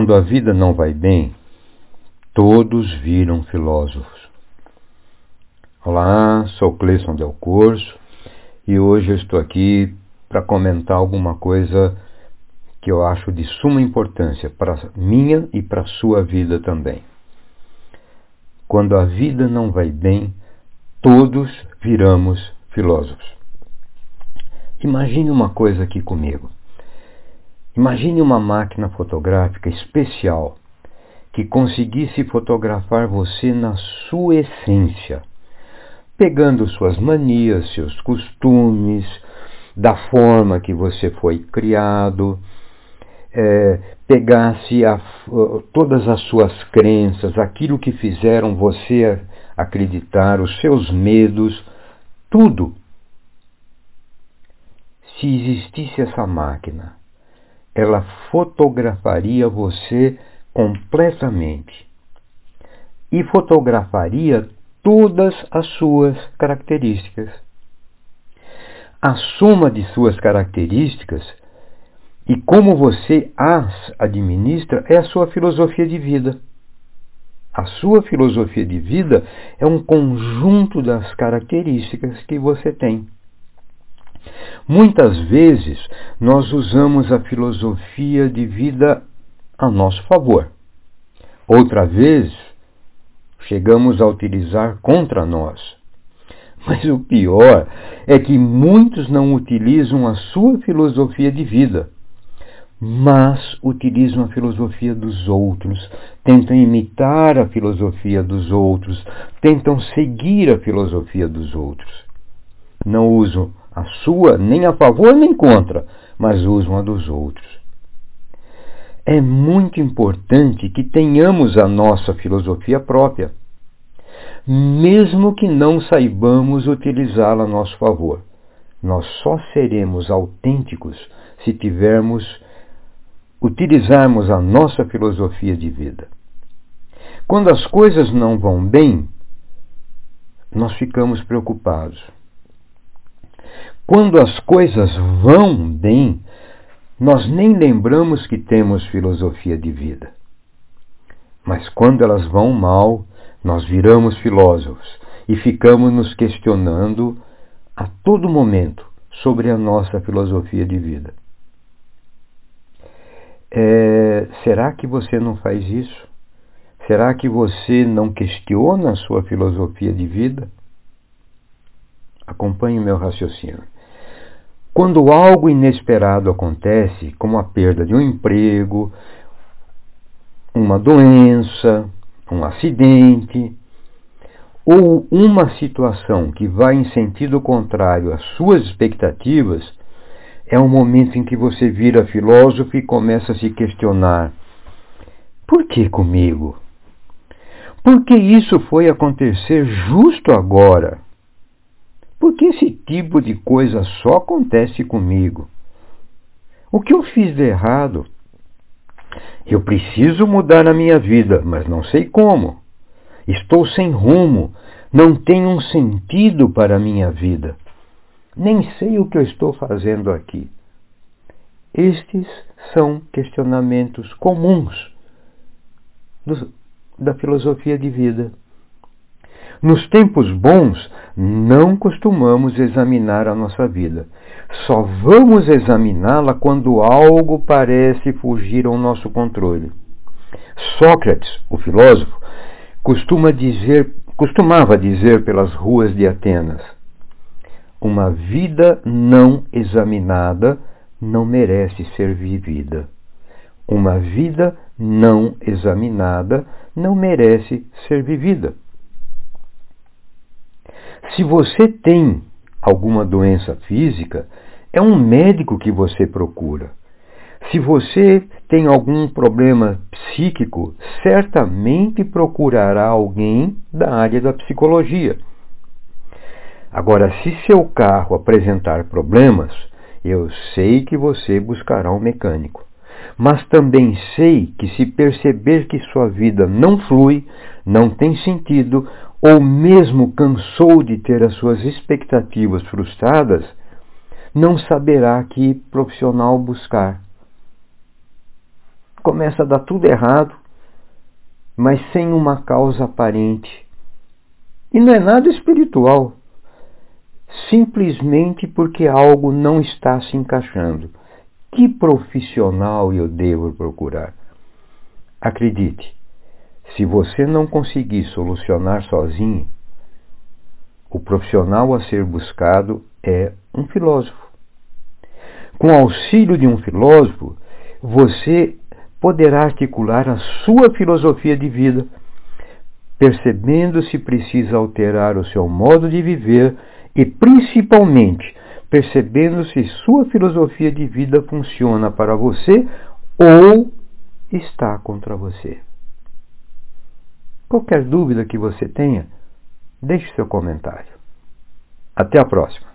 Quando a vida não vai bem, todos viram filósofos. Olá, sou Cleison Del Corso e hoje eu estou aqui para comentar alguma coisa que eu acho de suma importância para minha e para sua vida também. Quando a vida não vai bem, todos viramos filósofos. Imagine uma coisa aqui comigo. Imagine uma máquina fotográfica especial que conseguisse fotografar você na sua essência, pegando suas manias, seus costumes, da forma que você foi criado, é, pegasse a, todas as suas crenças, aquilo que fizeram você acreditar, os seus medos, tudo. Se existisse essa máquina, ela fotografaria você completamente e fotografaria todas as suas características. A soma de suas características e como você as administra é a sua filosofia de vida. A sua filosofia de vida é um conjunto das características que você tem. Muitas vezes nós usamos a filosofia de vida a nosso favor. Outra vez, chegamos a utilizar contra nós. Mas o pior é que muitos não utilizam a sua filosofia de vida, mas utilizam a filosofia dos outros, tentam imitar a filosofia dos outros, tentam seguir a filosofia dos outros. Não usam a sua nem a favor nem contra, mas usam a dos outros. É muito importante que tenhamos a nossa filosofia própria, mesmo que não saibamos utilizá-la a nosso favor. Nós só seremos autênticos se tivermos utilizarmos a nossa filosofia de vida. Quando as coisas não vão bem, nós ficamos preocupados. Quando as coisas vão bem, nós nem lembramos que temos filosofia de vida. Mas quando elas vão mal, nós viramos filósofos e ficamos nos questionando a todo momento sobre a nossa filosofia de vida. É, será que você não faz isso? Será que você não questiona a sua filosofia de vida? Acompanhe meu raciocínio. Quando algo inesperado acontece, como a perda de um emprego, uma doença, um acidente, ou uma situação que vai em sentido contrário às suas expectativas, é um momento em que você vira filósofo e começa a se questionar: por que comigo? Por que isso foi acontecer justo agora? Por que esse tipo de coisa só acontece comigo? O que eu fiz de errado? Eu preciso mudar a minha vida, mas não sei como. Estou sem rumo, não tenho um sentido para a minha vida. Nem sei o que eu estou fazendo aqui. Estes são questionamentos comuns do, da filosofia de vida. Nos tempos bons, não costumamos examinar a nossa vida. Só vamos examiná-la quando algo parece fugir ao nosso controle. Sócrates, o filósofo, costuma dizer, costumava dizer pelas ruas de Atenas: uma vida não examinada não merece ser vivida. Uma vida não examinada não merece ser vivida. Se você tem alguma doença física, é um médico que você procura. Se você tem algum problema psíquico, certamente procurará alguém da área da psicologia. Agora, se seu carro apresentar problemas, eu sei que você buscará um mecânico. Mas também sei que se perceber que sua vida não flui, não tem sentido, ou mesmo cansou de ter as suas expectativas frustradas, não saberá que profissional buscar. começa a dar tudo errado, mas sem uma causa aparente. E não é nada espiritual, simplesmente porque algo não está se encaixando. Que profissional eu devo procurar? Acredite, se você não conseguir solucionar sozinho, o profissional a ser buscado é um filósofo. Com o auxílio de um filósofo, você poderá articular a sua filosofia de vida, percebendo se precisa alterar o seu modo de viver e, principalmente, percebendo se sua filosofia de vida funciona para você ou está contra você. Qualquer dúvida que você tenha, deixe seu comentário. Até a próxima.